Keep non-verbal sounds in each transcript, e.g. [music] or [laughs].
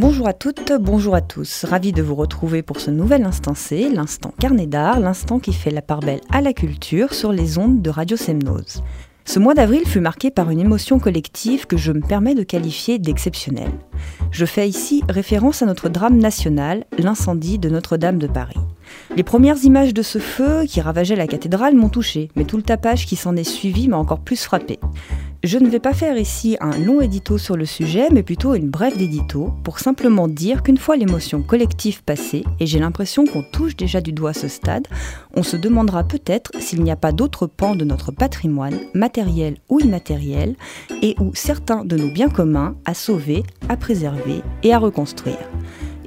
Bonjour à toutes, bonjour à tous. Ravi de vous retrouver pour ce nouvel instant C, l'instant carnet d'art, l'instant qui fait la part belle à la culture sur les ondes de Radio Semnose. Ce mois d'avril fut marqué par une émotion collective que je me permets de qualifier d'exceptionnelle. Je fais ici référence à notre drame national, l'incendie de Notre-Dame de Paris. Les premières images de ce feu qui ravageait la cathédrale m'ont touché, mais tout le tapage qui s'en est suivi m'a encore plus frappé. Je ne vais pas faire ici un long édito sur le sujet, mais plutôt une brève d'édito, pour simplement dire qu'une fois l'émotion collective passée, et j'ai l'impression qu'on touche déjà du doigt ce stade, on se demandera peut-être s'il n'y a pas d'autres pans de notre patrimoine, matériel ou immatériel, et où certains de nos biens communs à sauver, à préserver et à reconstruire.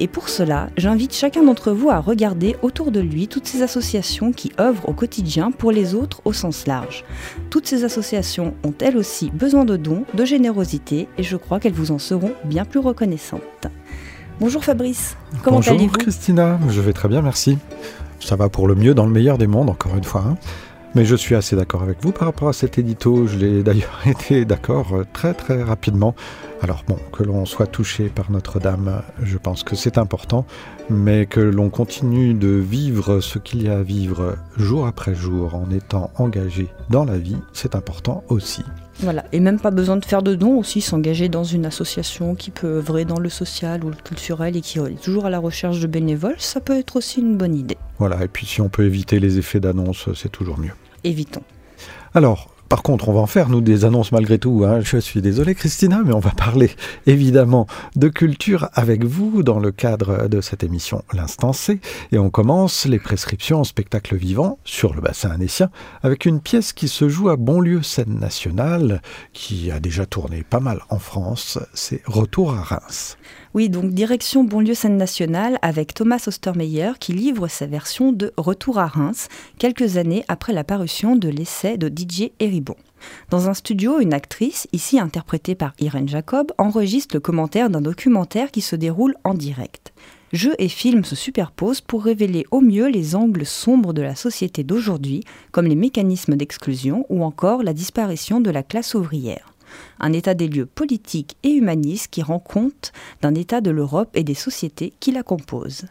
Et pour cela, j'invite chacun d'entre vous à regarder autour de lui toutes ces associations qui œuvrent au quotidien pour les autres au sens large. Toutes ces associations ont elles aussi besoin de dons, de générosité, et je crois qu'elles vous en seront bien plus reconnaissantes. Bonjour Fabrice, comment allez-vous? Bonjour Christina, je vais très bien, merci. Ça va pour le mieux dans le meilleur des mondes, encore une fois. Hein. Mais je suis assez d'accord avec vous par rapport à cet édito. Je l'ai d'ailleurs [laughs] été d'accord euh, très très rapidement. Alors bon, que l'on soit touché par Notre-Dame, je pense que c'est important, mais que l'on continue de vivre ce qu'il y a à vivre jour après jour en étant engagé dans la vie, c'est important aussi. Voilà, et même pas besoin de faire de dons aussi, s'engager dans une association qui peut œuvrer dans le social ou le culturel et qui est toujours à la recherche de bénévoles, ça peut être aussi une bonne idée. Voilà, et puis si on peut éviter les effets d'annonce, c'est toujours mieux. Évitons. Alors, par contre, on va en faire, nous, des annonces malgré tout. Hein. Je suis désolé, Christina, mais on va parler évidemment de culture avec vous dans le cadre de cette émission L'Instant C. Et on commence les prescriptions en spectacle vivant sur le bassin annécien avec une pièce qui se joue à Bonlieu Scène Nationale, qui a déjà tourné pas mal en France. C'est Retour à Reims. Oui, donc direction Bonlieu Scène Nationale avec Thomas Ostermeyer qui livre sa version de Retour à Reims, quelques années après la parution de l'essai de DJ Dans un studio, une actrice, ici interprétée par Irène Jacob, enregistre le commentaire d'un documentaire qui se déroule en direct. Jeux et films se superposent pour révéler au mieux les angles sombres de la société d'aujourd'hui, comme les mécanismes d'exclusion ou encore la disparition de la classe ouvrière un état des lieux politique et humaniste qui rend compte d'un état de l'Europe et des sociétés qui la composent.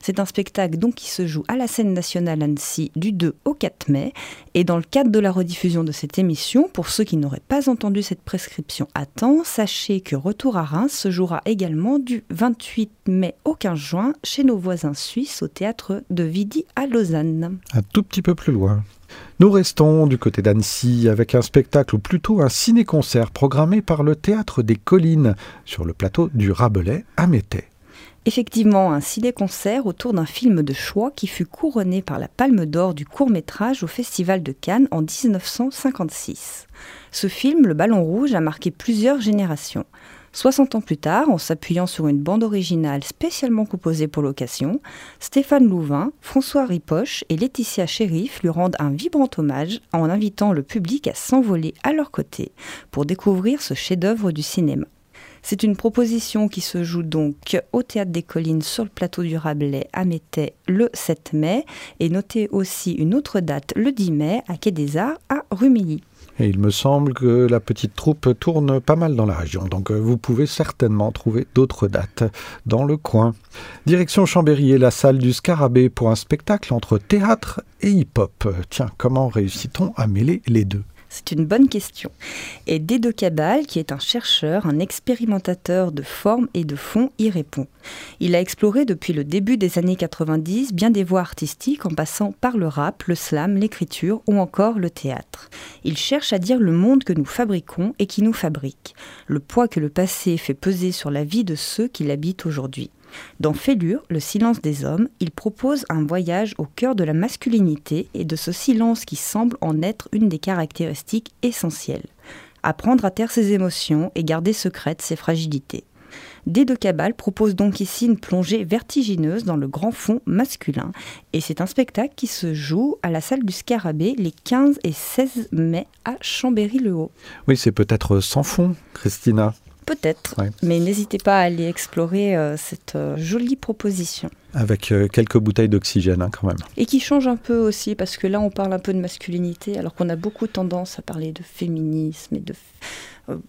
C'est un spectacle donc qui se joue à la scène nationale Annecy du 2 au 4 mai. Et dans le cadre de la rediffusion de cette émission, pour ceux qui n'auraient pas entendu cette prescription à temps, sachez que Retour à Reims se jouera également du 28 mai au 15 juin chez nos voisins suisses au théâtre de Vidi à Lausanne. Un tout petit peu plus loin. Nous restons du côté d'Annecy avec un spectacle ou plutôt un ciné-concert programmé par le Théâtre des Collines sur le plateau du Rabelais à Métais. Effectivement, un ciné-concert autour d'un film de choix qui fut couronné par la Palme d'Or du court-métrage au Festival de Cannes en 1956. Ce film, Le Ballon Rouge, a marqué plusieurs générations. 60 ans plus tard, en s'appuyant sur une bande originale spécialement composée pour l'occasion, Stéphane Louvain, François Ripoche et Laetitia Sheriff lui rendent un vibrant hommage en invitant le public à s'envoler à leur côté pour découvrir ce chef-d'œuvre du cinéma. C'est une proposition qui se joue donc au Théâtre des Collines sur le plateau du Rabelais à Métais le 7 mai et notez aussi une autre date le 10 mai à Quai à Rumilly. Et il me semble que la petite troupe tourne pas mal dans la région, donc euh, vous pouvez certainement trouver d'autres dates dans le coin. Direction Chambéry et la salle du Scarabée pour un spectacle entre théâtre et hip-hop. Tiens, comment réussit-on à mêler les deux? C'est une bonne question. Et Dedo qui est un chercheur, un expérimentateur de forme et de fond, y répond. Il a exploré depuis le début des années 90 bien des voies artistiques en passant par le rap, le slam, l'écriture ou encore le théâtre. Il cherche à dire le monde que nous fabriquons et qui nous fabrique, le poids que le passé fait peser sur la vie de ceux qui l'habitent aujourd'hui. Dans Fêlure, le silence des hommes, il propose un voyage au cœur de la masculinité et de ce silence qui semble en être une des caractéristiques essentielles. Apprendre à taire ses émotions et garder secrètes ses fragilités. D de Cabal propose donc ici une plongée vertigineuse dans le grand fond masculin. Et c'est un spectacle qui se joue à la salle du Scarabée les 15 et 16 mai à Chambéry-le-Haut. Oui, c'est peut-être sans fond, Christina. Peut-être, mais n'hésitez pas à aller explorer euh, cette euh, jolie proposition. Avec euh, quelques bouteilles d'oxygène hein, quand même. Et qui change un peu aussi, parce que là on parle un peu de masculinité, alors qu'on a beaucoup tendance à parler de féminisme et de...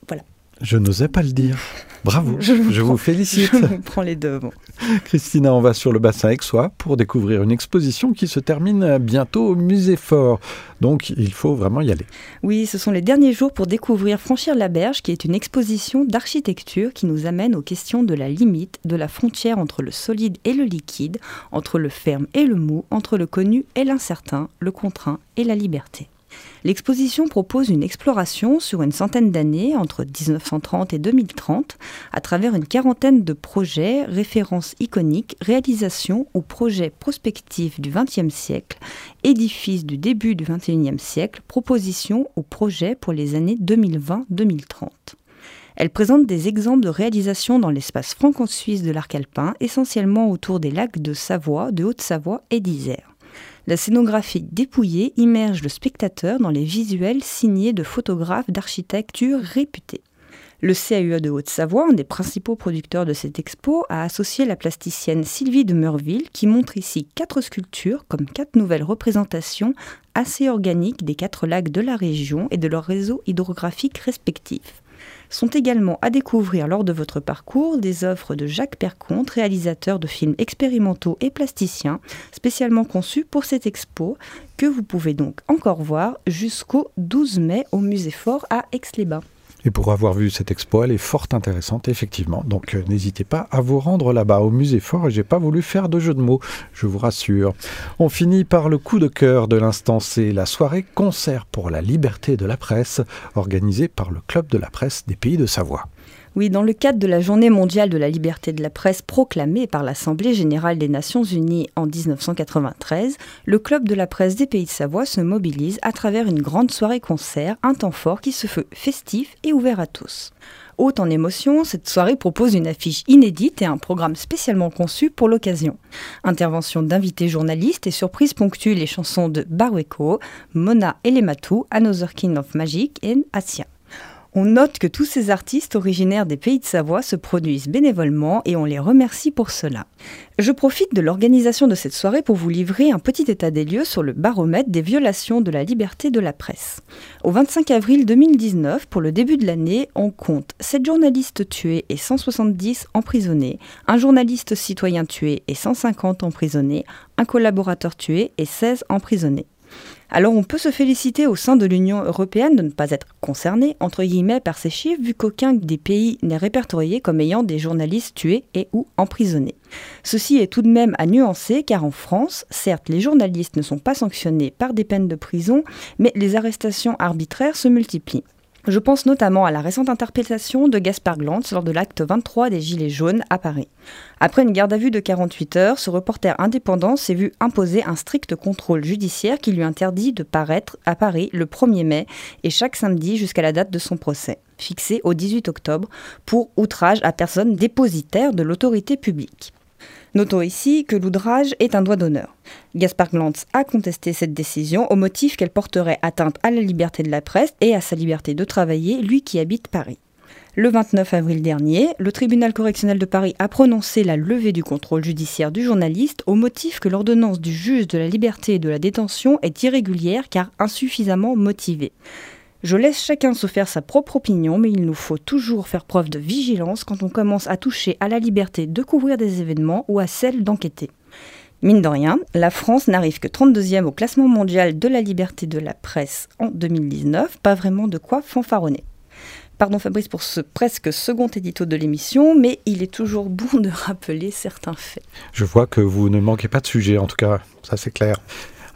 voilà. Je n'osais pas le dire. Bravo, je, vous, félicite. Je prends les deux. [laughs] Christina, on va sur le bassin aixois pour découvrir une exposition qui se termine bientôt au musée Fort. Donc il faut vraiment y aller. Oui, ce sont les derniers jours pour découvrir Franchir la Berge, qui est une exposition d'architecture qui nous amène aux questions de la limite, de la frontière entre le solide et le liquide, entre le ferme et le mou, entre le connu et l'incertain, le contraint et la liberté. L'exposition propose une exploration sur une centaine d'années, entre 1930 et 2030, à travers une quarantaine de projets, références iconiques, réalisations ou projets prospectifs du XXe siècle, édifices du début du XXIe siècle, propositions ou projets pour les années 2020-2030. Elle présente des exemples de réalisations dans l'espace franco-suisse de l'arc alpin, essentiellement autour des lacs de Savoie, de Haute-Savoie et d'Isère. La scénographie dépouillée immerge le spectateur dans les visuels signés de photographes d'architecture réputés. Le CAUE de Haute-Savoie, un des principaux producteurs de cette expo, a associé la plasticienne Sylvie de Meurville qui montre ici quatre sculptures comme quatre nouvelles représentations assez organiques des quatre lacs de la région et de leurs réseaux hydrographiques respectifs sont également à découvrir lors de votre parcours des œuvres de Jacques Perconte, réalisateur de films expérimentaux et plasticiens, spécialement conçus pour cette expo, que vous pouvez donc encore voir jusqu'au 12 mai au Musée Fort à Aix-les-Bains. Et pour avoir vu cette expo, elle est fort intéressante, effectivement. Donc euh, n'hésitez pas à vous rendre là-bas au musée fort. Et j'ai pas voulu faire de jeu de mots, je vous rassure. On finit par le coup de cœur de l'instant, c'est la soirée concert pour la liberté de la presse, organisée par le Club de la presse des Pays de Savoie. Oui, dans le cadre de la Journée mondiale de la liberté de la presse proclamée par l'Assemblée générale des Nations unies en 1993, le Club de la presse des Pays de Savoie se mobilise à travers une grande soirée-concert, un temps fort qui se fait festif et ouvert à tous. Haute en émotion, cette soirée propose une affiche inédite et un programme spécialement conçu pour l'occasion. Intervention d'invités journalistes et surprises ponctuent les chansons de Barweko, Mona Elematou, Another King of Magic et Asia. On note que tous ces artistes originaires des pays de Savoie se produisent bénévolement et on les remercie pour cela. Je profite de l'organisation de cette soirée pour vous livrer un petit état des lieux sur le baromètre des violations de la liberté de la presse. Au 25 avril 2019, pour le début de l'année, on compte 7 journalistes tués et 170 emprisonnés, un journaliste citoyen tué et 150 emprisonnés, un collaborateur tué et 16 emprisonnés. Alors on peut se féliciter au sein de l'Union européenne de ne pas être concerné, entre guillemets, par ces chiffres, vu qu'aucun des pays n'est répertorié comme ayant des journalistes tués et ou emprisonnés. Ceci est tout de même à nuancer, car en France, certes, les journalistes ne sont pas sanctionnés par des peines de prison, mais les arrestations arbitraires se multiplient. Je pense notamment à la récente interpellation de Gaspard Glantz lors de l'acte 23 des Gilets jaunes à Paris. Après une garde à vue de 48 heures, ce reporter indépendant s'est vu imposer un strict contrôle judiciaire qui lui interdit de paraître à Paris le 1er mai et chaque samedi jusqu'à la date de son procès, fixé au 18 octobre, pour outrage à personne dépositaire de l'autorité publique. Notons ici que l'oudrage est un droit d'honneur. Gaspard Glantz a contesté cette décision au motif qu'elle porterait atteinte à la liberté de la presse et à sa liberté de travailler, lui qui habite Paris. Le 29 avril dernier, le tribunal correctionnel de Paris a prononcé la levée du contrôle judiciaire du journaliste au motif que l'ordonnance du juge de la liberté et de la détention est irrégulière car insuffisamment motivée. Je laisse chacun se faire sa propre opinion, mais il nous faut toujours faire preuve de vigilance quand on commence à toucher à la liberté de couvrir des événements ou à celle d'enquêter. Mine de rien, la France n'arrive que 32e au classement mondial de la liberté de la presse en 2019, pas vraiment de quoi fanfaronner. Pardon Fabrice pour ce presque second édito de l'émission, mais il est toujours bon de rappeler certains faits. Je vois que vous ne manquez pas de sujet, en tout cas, ça c'est clair.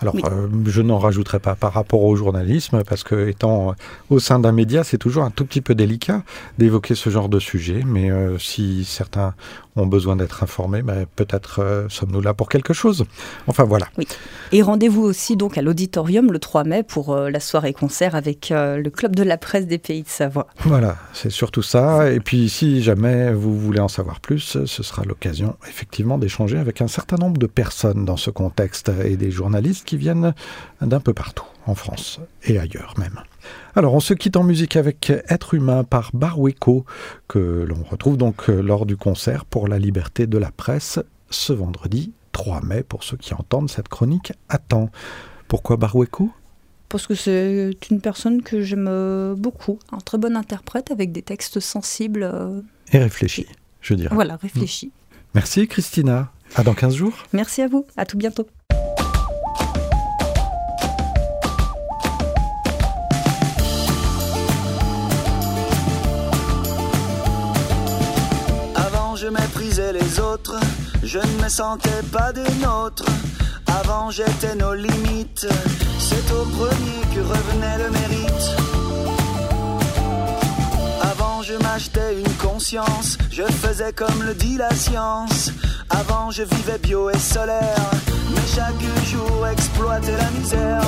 Alors, euh, je n'en rajouterai pas par rapport au journalisme, parce que étant euh, au sein d'un média, c'est toujours un tout petit peu délicat d'évoquer ce genre de sujet. Mais euh, si certains ont besoin d'être informés, ben, peut-être sommes-nous là pour quelque chose. Enfin, voilà. Oui. Et rendez-vous aussi donc à l'auditorium le 3 mai pour la soirée concert avec le Club de la presse des Pays de Savoie. Voilà, c'est surtout ça. Et puis, si jamais vous voulez en savoir plus, ce sera l'occasion effectivement d'échanger avec un certain nombre de personnes dans ce contexte et des journalistes qui qui viennent d'un peu partout, en France et ailleurs même. Alors on se quitte en musique avec Être humain par Barweko, que l'on retrouve donc euh, lors du concert pour la liberté de la presse ce vendredi 3 mai pour ceux qui entendent cette chronique à temps. Pourquoi Barweko parce que c'est une personne que j'aime euh, beaucoup, un très bon interprète avec des textes sensibles. Euh, et réfléchis, je dirais. Voilà, réfléchis. Merci Christina. À dans 15 jours. Merci à vous. À tout bientôt. Je ne me sentais pas des nôtres, avant j'étais nos limites. C'est au premier que revenait le mérite. Avant je m'achetais une conscience, je faisais comme le dit la science. Avant je vivais bio et solaire, mais chaque jour exploitait la misère.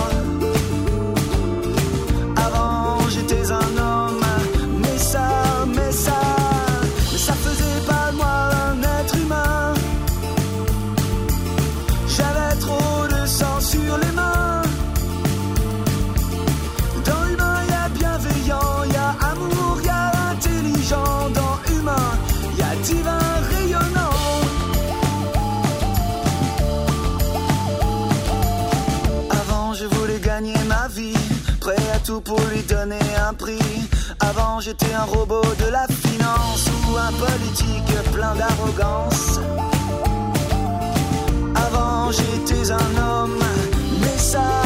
Avant j'étais un homme pour lui donner un prix. Avant j'étais un robot de la finance ou un politique plein d'arrogance. Avant j'étais un homme, mais ça